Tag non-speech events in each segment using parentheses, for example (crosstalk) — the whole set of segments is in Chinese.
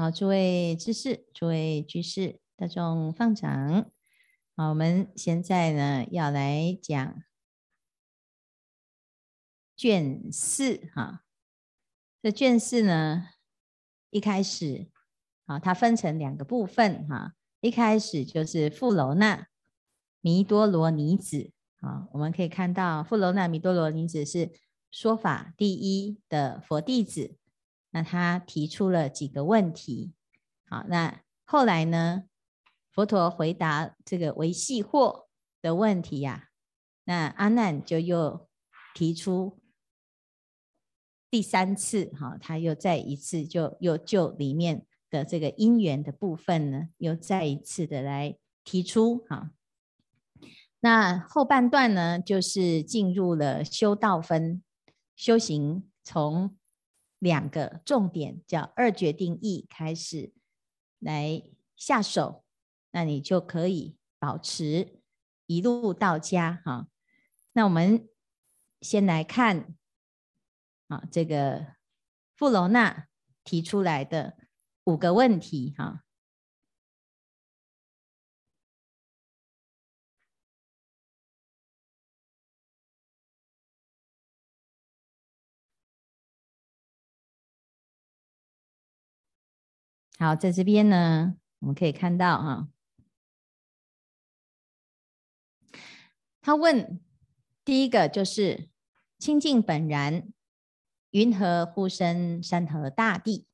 好，诸位知识，诸位居士，大众放掌。好，我们现在呢要来讲卷四哈。这卷四呢，一开始啊，它分成两个部分哈。一开始就是富楼那弥多罗尼子啊，我们可以看到富楼那弥多罗尼子是说法第一的佛弟子。那他提出了几个问题，好，那后来呢，佛陀回答这个维系惑的问题呀、啊，那阿难就又提出第三次，哈，他又再一次就又就里面的这个因缘的部分呢，又再一次的来提出，哈，那后半段呢，就是进入了修道分修行从。两个重点叫二决定义开始来下手，那你就可以保持一路到家哈。那我们先来看啊，这个富罗娜提出来的五个问题哈。好，在这边呢，我们可以看到哈，他问第一个就是清净本然，云何呼生山河大地？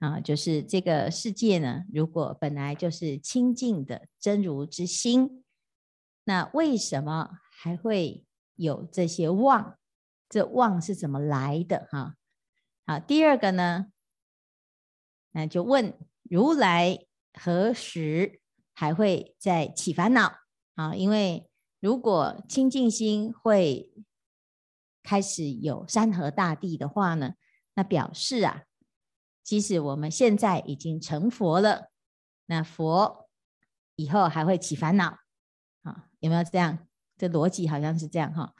啊，就是这个世界呢，如果本来就是清净的真如之心，那为什么还会有这些妄？这妄是怎么来的？哈，好，第二个呢？那就问如来何时还会再起烦恼啊？因为如果清净心会开始有山河大地的话呢，那表示啊，即使我们现在已经成佛了，那佛以后还会起烦恼啊？有没有这样？这逻辑好像是这样哈。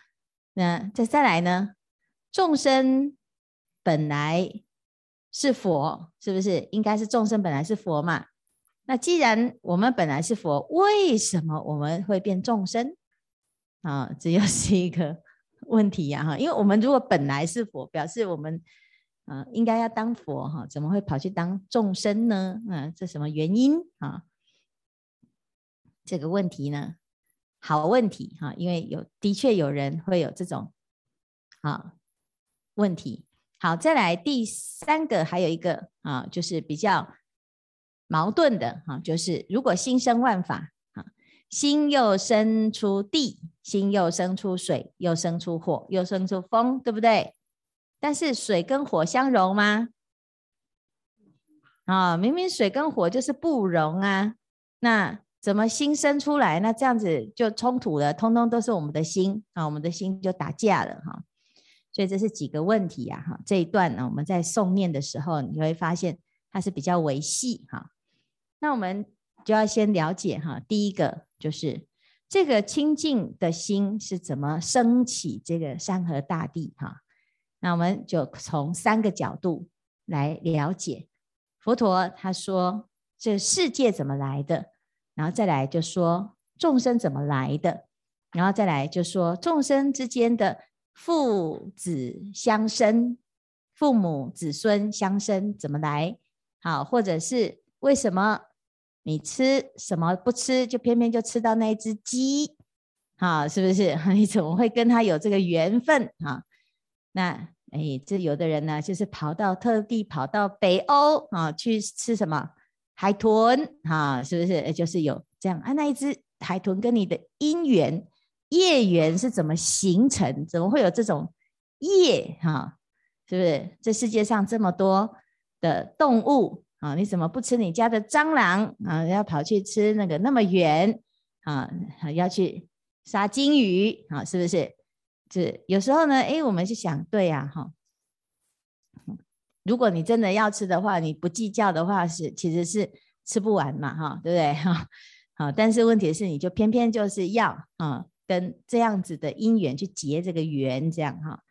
那再再来呢？众生本来。是佛，是不是？应该是众生本来是佛嘛？那既然我们本来是佛，为什么我们会变众生？啊，这又是一个 (laughs) 问题呀！哈，因为我们如果本来是佛，表示我们啊应该要当佛哈，怎么会跑去当众生呢？嗯，这什么原因啊？这个问题呢，好问题哈，因为有的确有人会有这种啊问题。好，再来第三个，还有一个啊，就是比较矛盾的哈，就是如果心生万法啊，心又生出地，心又生出水，又生出火，又生出风，对不对？但是水跟火相融吗？啊，明明水跟火就是不容啊，那怎么心生出来？那这样子就冲突了，通通都是我们的心啊，我们的心就打架了哈。所以这是几个问题呀，哈，这一段呢，我们在诵念的时候，你会发现它是比较维系哈。那我们就要先了解哈，第一个就是这个清净的心是怎么升起这个山河大地哈。那我们就从三个角度来了解。佛陀他说这世界怎么来的，然后再来就说众生怎么来的，然后再来就说众生之间的。父子相生，父母子孙相生怎么来？好，或者是为什么你吃什么不吃，就偏偏就吃到那一只鸡？好，是不是？(laughs) 你怎么会跟他有这个缘分？啊，那哎，这有的人呢，就是跑到特地跑到北欧啊去吃什么海豚？哈，是不是？就是有这样啊，那一只海豚跟你的因缘。业缘是怎么形成？怎么会有这种业？哈，是不是？这世界上这么多的动物啊，你怎么不吃你家的蟑螂啊？要跑去吃那个那么远啊？要去杀鲸鱼啊？是不是？是有时候呢，哎，我们是想，对呀，哈。如果你真的要吃的话，你不计较的话，是其实是吃不完嘛，哈，对不对？哈，好，但是问题是，你就偏偏就是要啊。跟这样子的因缘去结这个缘，这样哈，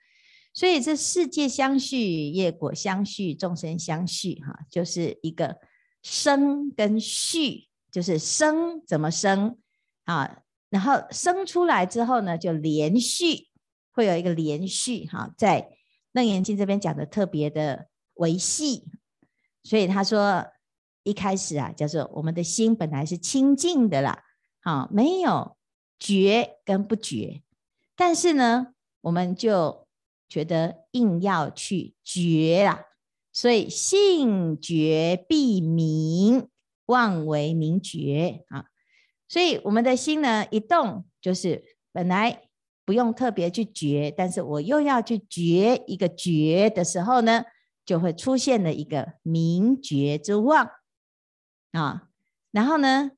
所以这世界相续，业果相续，众生相续，哈，就是一个生跟续，就是生怎么生啊？然后生出来之后呢，就连续会有一个连续，哈，在楞严经这边讲的特别的维系。所以他说一开始啊，叫做我们的心本来是清净的啦，好，没有觉跟不觉，但是呢，我们就。觉得硬要去觉啦，所以性觉必明，妄为明觉啊。所以我们的心呢，一动就是本来不用特别去觉，但是我又要去觉一个觉的时候呢，就会出现了一个明觉之妄啊。然后呢，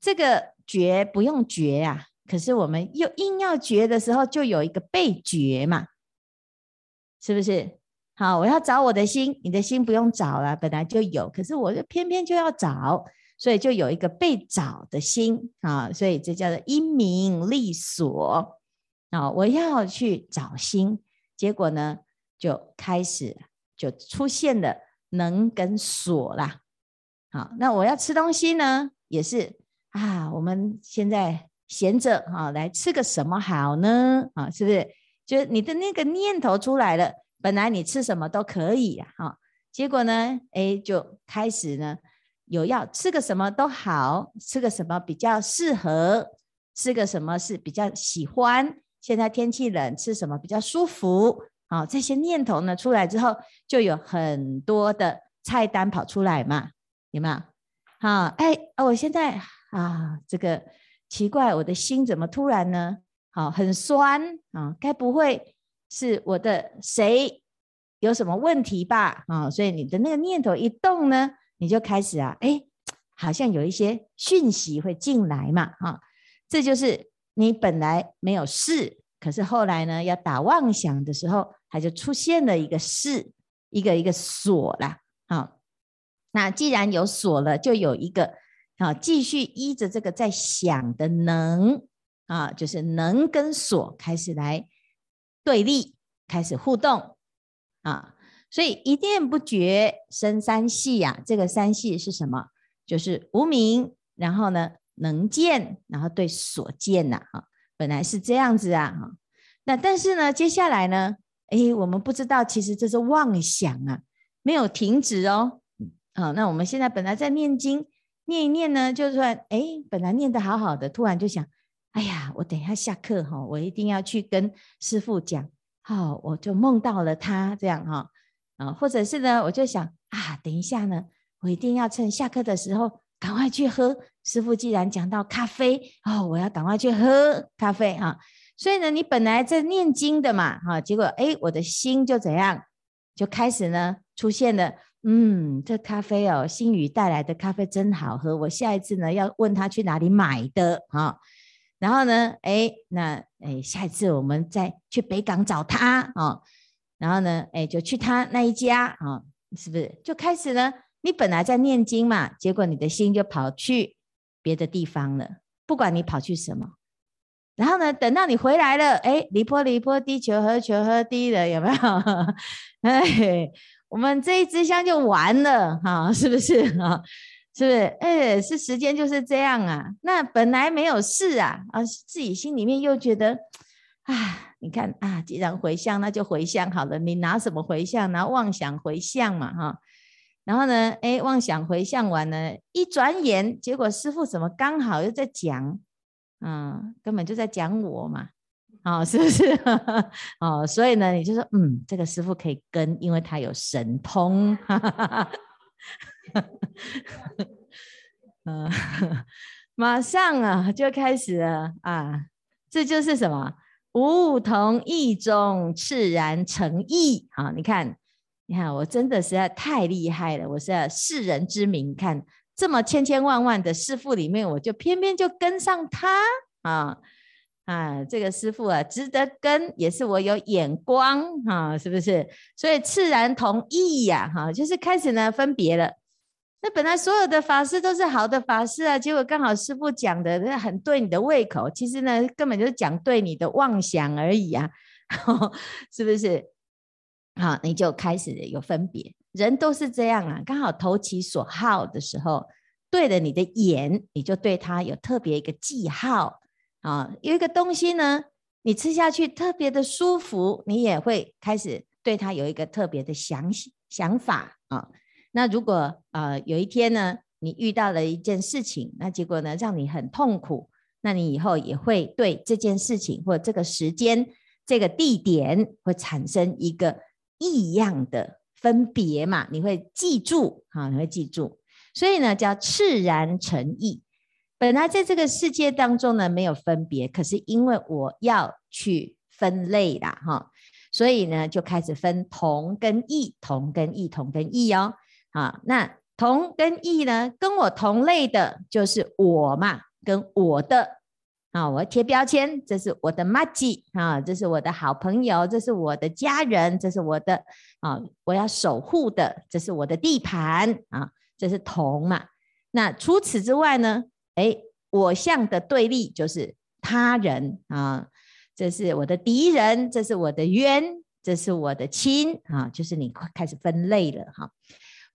这个觉不用觉啊，可是我们又硬要觉的时候，就有一个被觉嘛。是不是？好，我要找我的心，你的心不用找了，本来就有。可是我就偏偏就要找，所以就有一个被找的心啊，所以这叫做因明立所啊。我要去找心，结果呢，就开始就出现了能跟所啦。好，那我要吃东西呢，也是啊。我们现在闲着啊，来吃个什么好呢？啊，是不是？就是你的那个念头出来了，本来你吃什么都可以啊，哈，结果呢，哎，就开始呢，有要吃个什么都好，吃个什么比较适合，吃个什么是比较喜欢。现在天气冷，吃什么比较舒服？啊，这些念头呢出来之后，就有很多的菜单跑出来嘛，有没有？好，哎，我现在啊，这个奇怪，我的心怎么突然呢？好，很酸啊，该不会是我的谁有什么问题吧？啊，所以你的那个念头一动呢，你就开始啊，哎，好像有一些讯息会进来嘛，哈，这就是你本来没有事，可是后来呢，要打妄想的时候，它就出现了一个事，一个一个锁啦，好，那既然有锁了，就有一个啊，继续依着这个在想的能。啊，就是能跟所开始来对立，开始互动啊，所以一念不觉生三系呀。这个三系是什么？就是无明，然后呢能见，然后对所见呐。哈，本来是这样子啊。哈，那但是呢，接下来呢，诶，我们不知道，其实这是妄想啊，没有停止哦。好，那我们现在本来在念经，念一念呢，就算诶，本来念得好好的，突然就想。哎呀，我等一下下课哈，我一定要去跟师傅讲。好，我就梦到了他这样哈啊，或者是呢，我就想啊，等一下呢，我一定要趁下课的时候赶快去喝。师傅既然讲到咖啡哦，我要赶快去喝咖啡哈。所以呢，你本来在念经的嘛哈，结果哎，我的心就怎样，就开始呢出现了。嗯，这咖啡哦，新宇带来的咖啡真好喝。我下一次呢要问他去哪里买的哈。然后呢，哎，那哎，下一次我们再去北港找他啊、哦。然后呢，哎，就去他那一家啊、是不是？就开始呢，你本来在念经嘛，结果你的心就跑去别的地方了。不管你跑去什么，然后呢，等到你回来了，哎，离波离波，地球和球和低了，有没有？(laughs) 哎，我们这一支香就完了哈、是不是啊？是不是？哎，是时间就是这样啊。那本来没有事啊，啊，自己心里面又觉得，啊，你看啊，既然回向，那就回向好了。你拿什么回向？拿妄想回向嘛，哈。然后呢，哎，妄想回向完了，一转眼，结果师父怎么刚好又在讲？嗯，根本就在讲我嘛，哦，是不是？(laughs) 哦，所以呢，你就说，嗯，这个师父可以跟，因为他有神通。哈哈哈。嗯，马上啊就开始了啊，这就是什么？无同意中炽然成意啊！你看，你看，我真的实在太厉害了，我是要世人之名，看这么千千万万的师父里面，我就偏偏就跟上他啊。啊，这个师傅啊，值得跟，也是我有眼光哈、啊，是不是？所以自然同意呀，哈，就是开始呢分别了。那本来所有的法师都是好的法师啊，结果刚好师傅讲的那很对你的胃口，其实呢根本就是讲对你的妄想而已啊，(laughs) 是不是？好，你就开始有分别。人都是这样啊，刚好投其所好的时候，对了你的眼，你就对它有特别一个记号啊。有一个东西呢，你吃下去特别的舒服，你也会开始对它有一个特别的想想法啊。那如果呃有一天呢，你遇到了一件事情，那结果呢让你很痛苦，那你以后也会对这件事情或这个时间、这个地点会产生一个异样的。分别嘛，你会记住，哈，你会记住，所以呢，叫赤然成意。本来在这个世界当中呢，没有分别，可是因为我要去分类啦，哈，所以呢，就开始分同跟异，同跟异，同跟异哦，啊，那同跟异呢，跟我同类的就是我嘛，跟我的。啊，我贴标签，这是我的麻吉啊，这是我的好朋友，这是我的家人，这是我的啊，我要守护的，这是我的地盘啊，这是同嘛。那除此之外呢？哎，我相的对立就是他人啊，这是我的敌人，这是我的冤，这是我的亲啊，就是你开始分类了哈。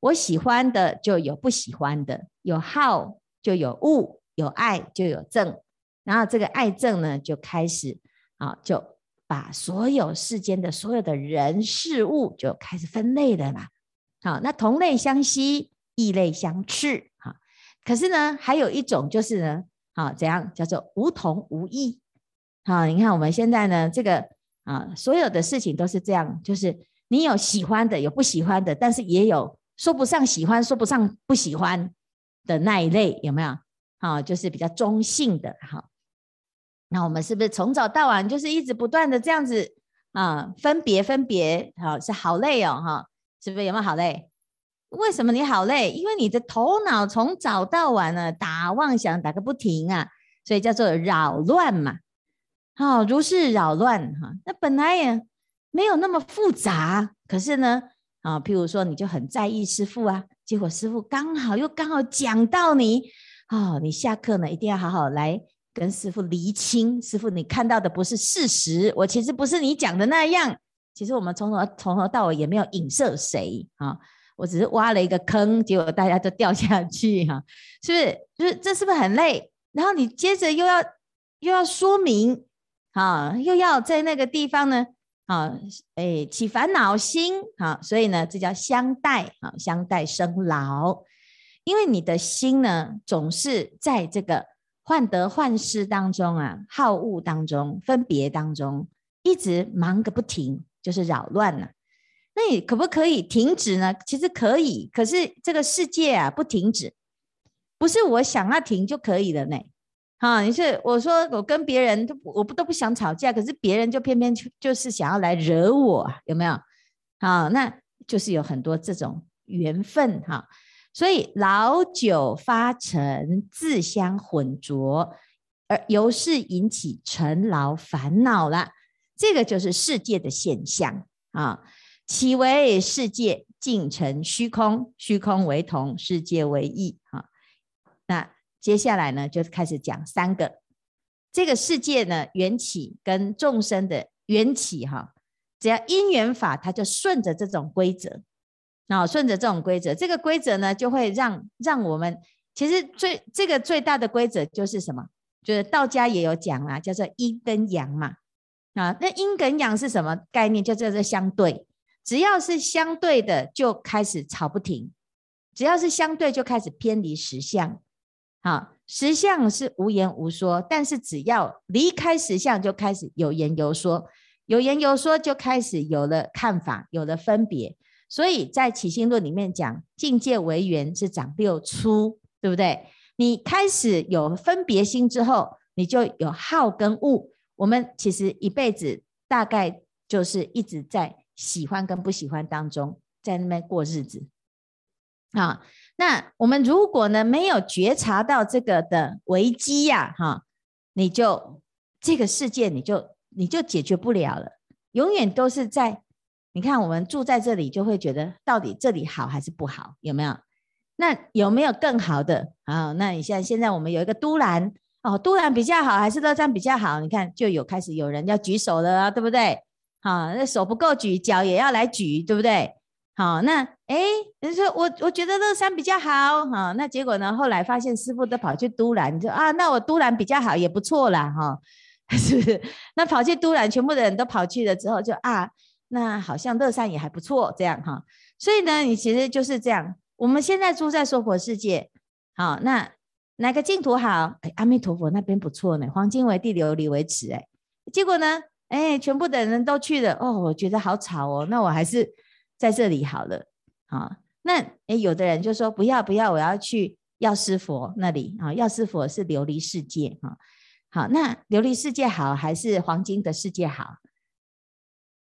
我喜欢的就有不喜欢的，有好就有恶，有爱就有憎。然后这个爱憎呢，就开始啊，就把所有世间的所有的人事物就开始分类了啦。好，那同类相吸，异类相斥。哈，可是呢，还有一种就是呢，好，怎样叫做无同无异？好，你看我们现在呢，这个啊，所有的事情都是这样，就是你有喜欢的，有不喜欢的，但是也有说不上喜欢，说不上不喜欢的那一类，有没有？好，就是比较中性的，好。那我们是不是从早到晚就是一直不断的这样子啊，分别分别，好，是好累哦，哈，是不是有没有好累？为什么你好累？因为你的头脑从早到晚呢打妄想打个不停啊，所以叫做扰乱嘛。好，如是扰乱哈，那本来也没有那么复杂，可是呢，啊，譬如说你就很在意师父啊，结果师父刚好又刚好讲到你，哦，你下课呢一定要好好来。跟师父厘清，师父，你看到的不是事实，我其实不是你讲的那样。其实我们从头从头到尾也没有影射谁啊，我只是挖了一个坑，结果大家都掉下去哈，是不是？就是这是不是很累？然后你接着又要又要说明啊，又要在那个地方呢啊，哎起烦恼心啊，所以呢，这叫相待啊，相待生劳，因为你的心呢总是在这个。患得患失当中啊，好恶当中，分别当中，一直忙个不停，就是扰乱了。那你可不可以停止呢？其实可以，可是这个世界啊，不停止，不是我想要停就可以了呢。哈，你是我说我跟别人都我不都不想吵架，可是别人就偏偏就就是想要来惹我，有没有？好，那就是有很多这种缘分哈。所以老酒发陈，自相混浊，而由是引起尘劳烦恼了。这个就是世界的现象啊！岂为世界尽成虚空？虚空为同，世界为异啊！那接下来呢，就开始讲三个。这个世界呢，缘起跟众生的缘起哈，只要因缘法，它就顺着这种规则。那顺着这种规则，这个规则呢，就会让让我们其实最这个最大的规则就是什么？就是道家也有讲啊，叫做阴跟阳嘛。啊，那阴跟阳是什么概念？就叫做相对，只要是相对的，就开始吵不停；只要是相对，就开始偏离实相。好，实相是无言无说，但是只要离开实相，就开始有言有说，有言有说，就开始有了看法，有了分别。所以在起心论里面讲，境界为缘是长六粗，对不对？你开始有分别心之后，你就有好跟恶。我们其实一辈子大概就是一直在喜欢跟不喜欢当中，在那边过日子。啊，那我们如果呢没有觉察到这个的危机呀，哈，你就这个世界你就你就解决不了了，永远都是在。你看，我们住在这里，就会觉得到底这里好还是不好？有没有？那有没有更好的啊？那你现在现在我们有一个都兰哦，都兰比较好还是乐山比较好？你看，就有开始有人要举手了啊，对不对？好，那手不够举，脚也要来举，对不对？好，那哎，人说我我觉得乐山比较好，哈，那结果呢？后来发现师傅都跑去都兰，你说啊，那我都兰比较好，也不错啦，哈，(laughs) 是不是？那跑去都兰，全部的人都跑去了之后，就啊，那好像乐山也还不错，这样哈。所以呢，你其实就是这样。我们现在住在娑婆世界，好，那哪个净土好？哎，阿弥陀佛那边不错呢，黄金为地，琉璃为池，哎，结果呢，哎，全部的人都去了，哦，我觉得好吵哦，那我还是。在这里好了，啊，那哎，有的人就说不要不要，我要去药师佛那里啊，药师佛是琉璃世界哈，好，那琉璃世界好还是黄金的世界好？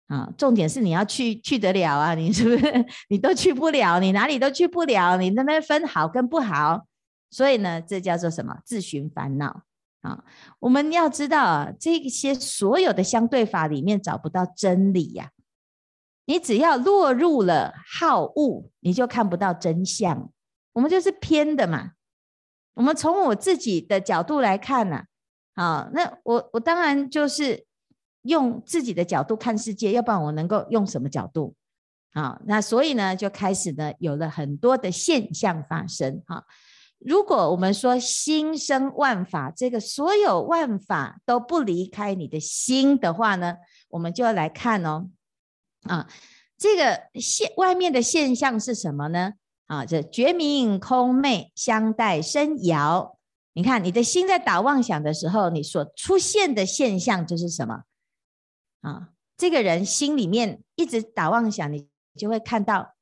啊，重点是你要去去得了啊，你是不是？你都去不了，你哪里都去不了，你那边分好跟不好，所以呢，这叫做什么？自寻烦恼啊！我们要知道啊，这些所有的相对法里面找不到真理呀。你只要落入了好恶，你就看不到真相。我们就是偏的嘛。我们从我自己的角度来看呢，啊，那我我当然就是用自己的角度看世界，要不然我能够用什么角度？啊，那所以呢，就开始呢有了很多的现象发生。哈，如果我们说心生万法，这个所有万法都不离开你的心的话呢，我们就要来看哦。啊，这个现外面的现象是什么呢？啊，这觉明空昧相待生摇。你看你的心在打妄想的时候，你所出现的现象就是什么？啊，这个人心里面一直打妄想，你就会看到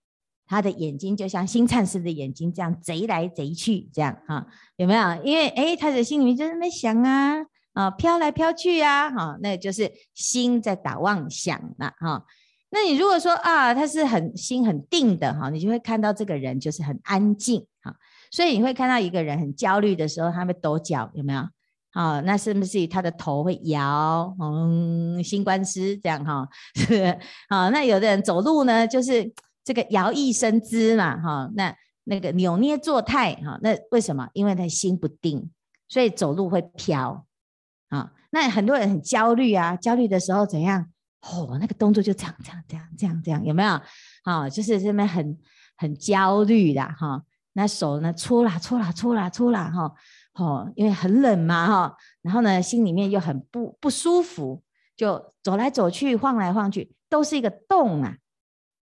他的眼睛就像星灿似的眼睛这样贼来贼去，这样啊，有没有？因为哎，他的心里面就在那想啊，啊，飘来飘去啊，哈，那就是心在打妄想了，哈。那你如果说啊，他是很心很定的哈，你就会看到这个人就是很安静哈，所以你会看到一个人很焦虑的时候，他会抖脚，有没有？啊，那是不是他的头会摇？嗯，心观师这样哈，是啊。那有的人走路呢，就是这个摇曳生姿嘛哈，那那个扭捏作态哈，那为什么？因为他心不定，所以走路会飘啊。那很多人很焦虑啊，焦虑的时候怎样？哦，那个动作就这样这样这样这样这样，有没有？啊，就是这边很很焦虑的哈。那手呢，搓啦搓啦搓啦搓啦哈。哦，因为很冷嘛哈。然后呢，心里面又很不不舒服，就走来走去，晃来晃去，都是一个动啊。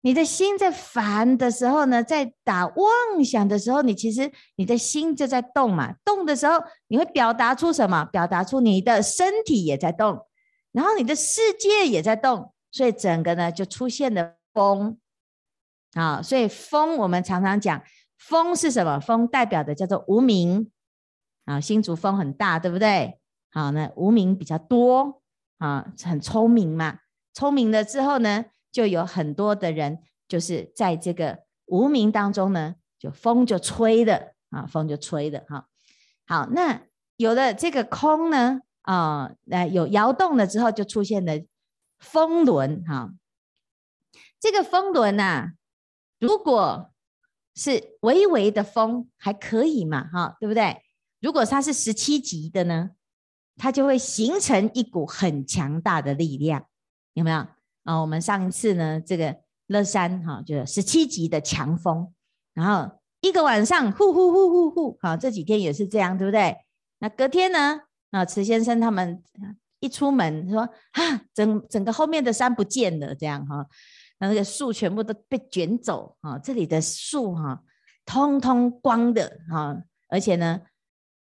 你的心在烦的时候呢，在打妄想的时候，你其实你的心就在动嘛。动的时候，你会表达出什么？表达出你的身体也在动。然后你的世界也在动，所以整个呢就出现了风啊。所以风我们常常讲，风是什么？风代表的叫做无名啊。新竹风很大，对不对？好，那无名比较多啊，很聪明嘛。聪明了之后呢，就有很多的人就是在这个无名当中呢，就风就吹的啊，风就吹的哈。好，那有了这个空呢？啊，那有摇动了之后，就出现了风轮哈。这个风轮呐，如果是微微的风还可以嘛，哈，对不对？如果它是十七级的呢，它就会形成一股很强大的力量，有没有？啊，我们上一次呢，这个乐山哈，就是十七级的强风，然后一个晚上呼呼呼呼呼，好，这几天也是这样，对不对？那隔天呢？啊，池先生他们一出门说啊，整整个后面的山不见了，这样哈，那那个树全部都被卷走啊，这里的树哈，通通光的哈，而且呢，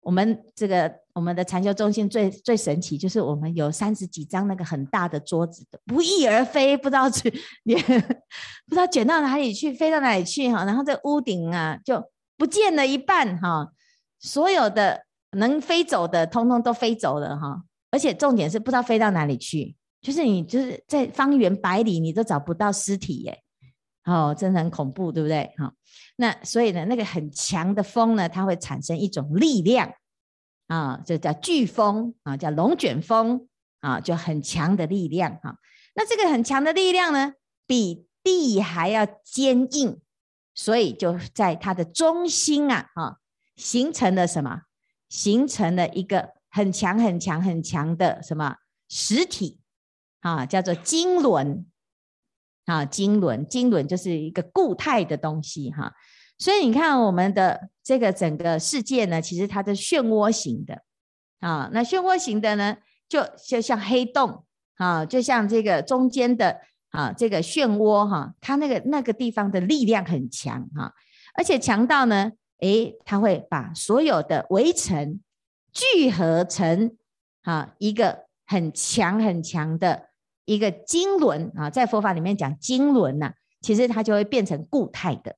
我们这个我们的禅修中心最最神奇，就是我们有三十几张那个很大的桌子的不翼而飞，不知道去也不知道卷到哪里去，飞到哪里去哈，然后这屋顶啊就不见了一半哈，所有的。能飞走的，通通都飞走了哈，而且重点是不知道飞到哪里去，就是你就是在方圆百里，你都找不到尸体耶，哦，真的很恐怖，对不对？哈，那所以呢，那个很强的风呢，它会产生一种力量啊，就叫飓风啊，叫龙卷风啊，就很强的力量哈。那这个很强的力量呢，比地还要坚硬，所以就在它的中心啊，哈，形成了什么？形成了一个很强很强很强的什么实体啊，叫做经轮啊，经轮，经轮就是一个固态的东西哈。所以你看我们的这个整个世界呢，其实它是漩涡型的啊。那漩涡型的呢，就就像黑洞啊，就像这个中间的啊这个漩涡哈，它那个那个地方的力量很强哈，而且强到呢，诶，它会把所有的微尘聚合成啊一个很强很强的一个经轮啊，在佛法里面讲经轮呐，其实它就会变成固态的。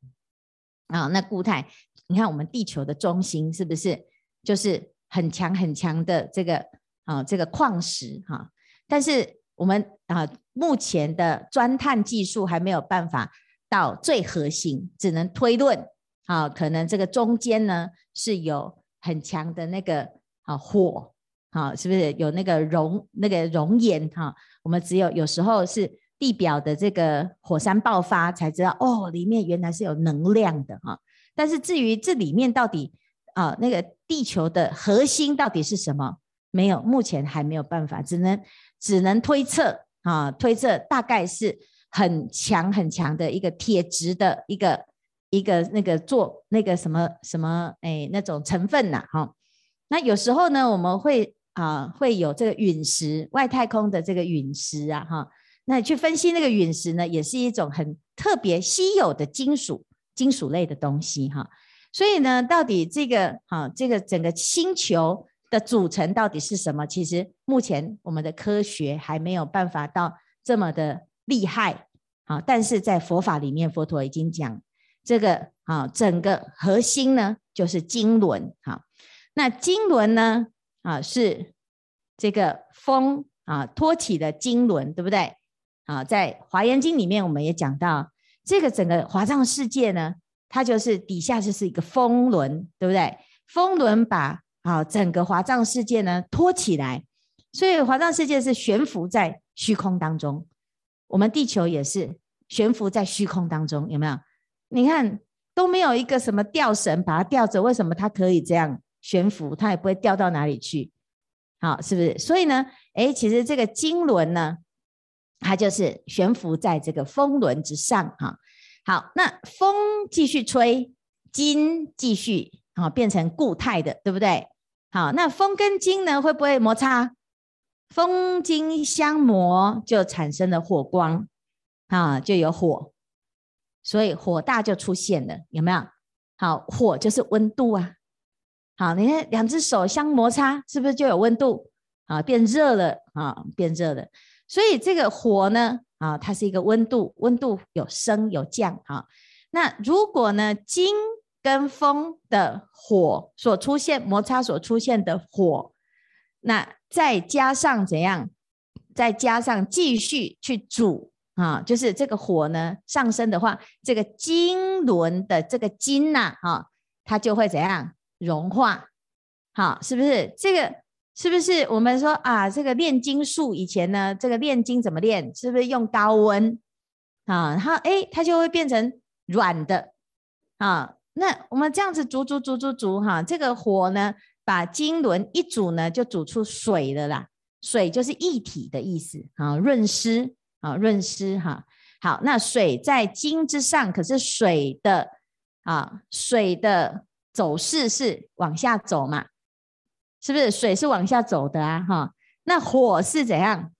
啊，那固态，你看我们地球的中心是不是就是很强很强的这个啊这个矿石哈、但是我们啊目前的钻探技术还没有办法到最核心，只能推论啊，可能这个中间呢是有很强的那个啊火啊，是不是有那个熔那个熔岩哈、我们只有有时候是。地表的这个火山爆发，才知道哦，里面原来是有能量的哈。但是至于这里面到底啊，那个地球的核心到底是什么，没有，目前还没有办法，只能只能推测啊，推测大概是很强很强的一个铁质的一个一个那个做那个什么什么哎那种成分呐哈。那有时候呢，我们会啊会有这个陨石，外太空的这个陨石啊哈。那去分析那个陨石呢，也是一种很特别稀有的金属，金属类的东西哈。所以呢，到底这个哈，这个整个星球的组成到底是什么？其实目前我们的科学还没有办法到这么的厉害啊。但是在佛法里面，佛陀已经讲这个啊，整个核心呢就是经轮哈。那经轮呢啊是这个风啊托起的经轮，对不对？啊，在《华严经》里面，我们也讲到，这个整个华藏世界呢，它就是底下就是一个风轮，对不对？风轮把啊整个华藏世界呢托起来，所以华藏世界是悬浮在虚空当中。我们地球也是悬浮在虚空当中，有没有？你看都没有一个什么吊绳把它吊着，为什么它可以这样悬浮？它也不会掉到哪里去，好，是不是？所以呢，诶，其实这个经轮呢。它就是悬浮在这个风轮之上哈。好，那风继续吹，金继续啊变成固态的，对不对？好，那风跟金呢会不会摩擦？风金相磨就产生了火光啊，就有火，所以火大就出现了，有没有？好，火就是温度啊。好，你看两只手相摩擦，是不是就有温度啊？变热了啊，变热了。所以这个火呢，啊，它是一个温度，温度有升有降，哈。那如果呢，金跟风的火所出现摩擦所出现的火，那再加上怎样？再加上继续去煮啊，就是这个火呢上升的话，这个经轮的这个金呐，哈，它就会怎样融化？好，是不是这个？是不是我们说啊，这个炼金术以前呢，这个炼金怎么炼？是不是用高温啊？然后哎，它就会变成软的啊。那我们这样子煮煮煮煮煮哈，这个火呢，把经轮一煮呢，就煮出水了啦。水就是液体的意思啊，润湿啊，润湿哈。好，那水在经之上，可是水的啊，水的走势是往下走嘛。是不是水是往下走的啊？哈，那火是怎样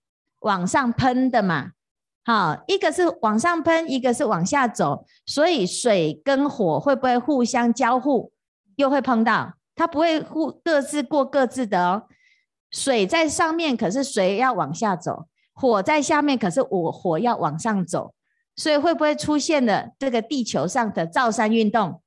往上喷的嘛？好，一个是往上喷，一个是往下走，所以水跟火会不会互相交互？又会碰到？它不会互各自过各自的哦。水在上面，可是水要往下走；火在下面，可是我火要往上走。所以会不会出现了这个地球上的造山运动？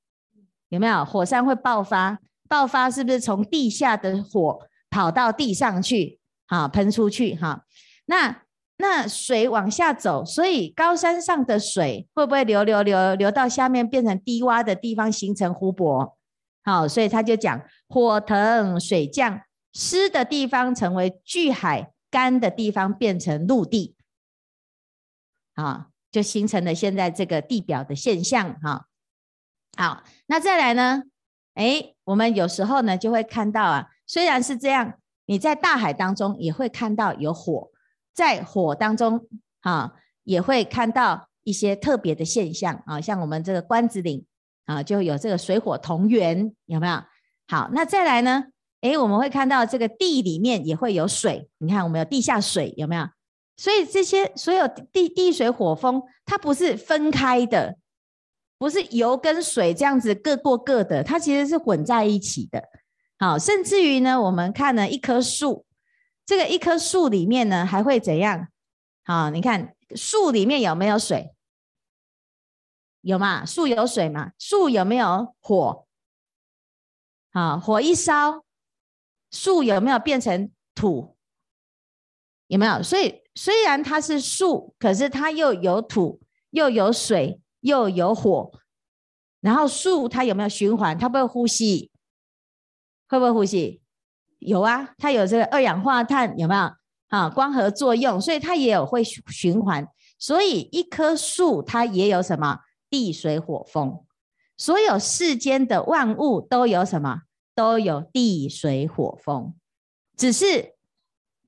有没有火山会爆发？爆发是不是从地下的火跑到地上去？好，喷出去哈。那那水往下走，所以高山上的水会不会流流流流到下面，变成低洼的地方，形成湖泊？好，所以他就讲火腾水降，湿的地方成为巨海，干的地方变成陆地。啊，就形成了现在这个地表的现象。哈，好，那再来呢？哎，我们有时候呢就会看到啊，虽然是这样，你在大海当中也会看到有火，在火当中啊，也会看到一些特别的现象啊，像我们这个关子岭啊，就有这个水火同源，有没有？好，那再来呢？诶，我们会看到这个地里面也会有水，你看我们有地下水，有没有？所以这些所有地地水火风，它不是分开的，不是油跟水这样子各过各的，它其实是混在一起的。好，甚至于呢，我们看了一棵树，这个一棵树里面呢还会怎样？好，你看树里面有没有水？有嘛？树有水嘛？树有没有火？好，火一烧，树有没有变成土？有没有？所以。虽然它是树，可是它又有土，又有水，又有火。然后树它有没有循环？它不会呼吸？会不会呼吸？有啊，它有这个二氧化碳，有没有？啊，光合作用，所以它也有会循环。所以一棵树它也有什么？地水火风。所有世间的万物都有什么？都有地水火风，只是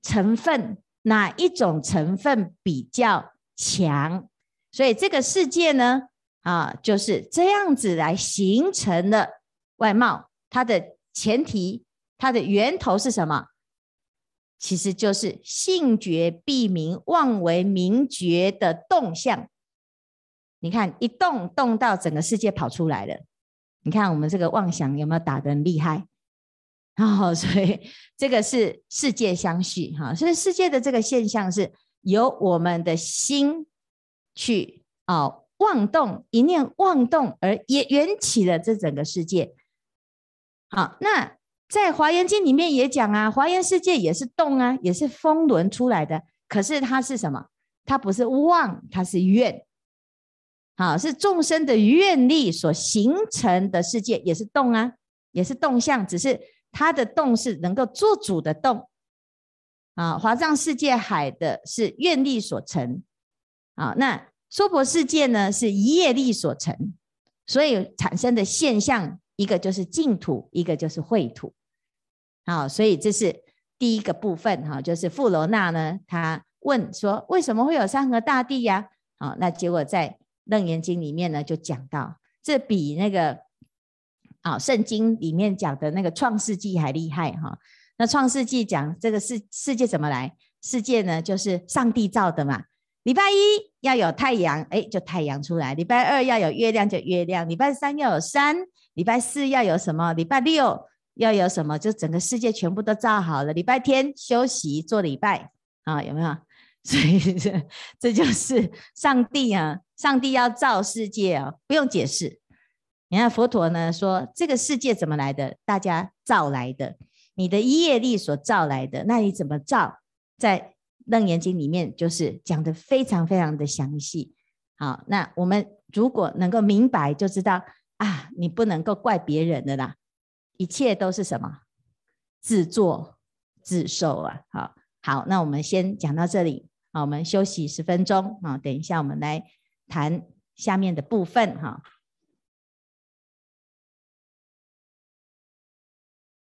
成分。哪一种成分比较强？所以这个世界呢，啊，就是这样子来形成的外貌。它的前提，它的源头是什么？其实就是性觉必明，妄为明觉的动向。你看，一动动到整个世界跑出来了。你看我们这个妄想有没有打得很厉害？然、(laughs) 哦，所以这个是世界相续哈，所以世界的这个现象是由我们的心去哦妄动，一念妄动而也缘起了这整个世界。好，那在华严经里面也讲啊，华严世界也是动啊，也是风轮出来的，可是它是什么？它不是妄，它是愿。好，是众生的愿力所形成的世界，也是动啊，也是动相，只是。它的动是能够做主的动啊，华藏世界海的是愿力所成啊，那娑婆世界呢是业力所成，所以产生的现象一个就是净土，一个就是秽土，好，所以这是第一个部分哈，就是富罗那呢，他问说为什么会有山河大地呀？啊，那结果在楞严经里面呢就讲到，这比那个。啊，圣经里面讲的那个创世纪还厉害哈。那创世纪讲这个世世界怎么来？世界呢，就是上帝造的嘛。礼拜一要有太阳，哎，就太阳出来；礼拜二要有月亮，就月亮；礼拜三要有山；礼拜四要有什么？礼拜六要有什么？就整个世界全部都造好了。礼拜天休息做礼拜啊，有没有？(laughs) 所以这这就是上帝啊，上帝要造世界啊，不用解释。你看佛陀呢说，这个世界怎么来的？大家造来的，你的业力所造来的。那你怎么造？在楞严经里面就是讲得非常非常的详细。好，那我们如果能够明白，就知道啊，你不能够怪别人的啦，一切都是什么？自作自受啊。好，好，那我们先讲到这里。好，我们休息十分钟啊，等一下我们来谈下面的部分哈。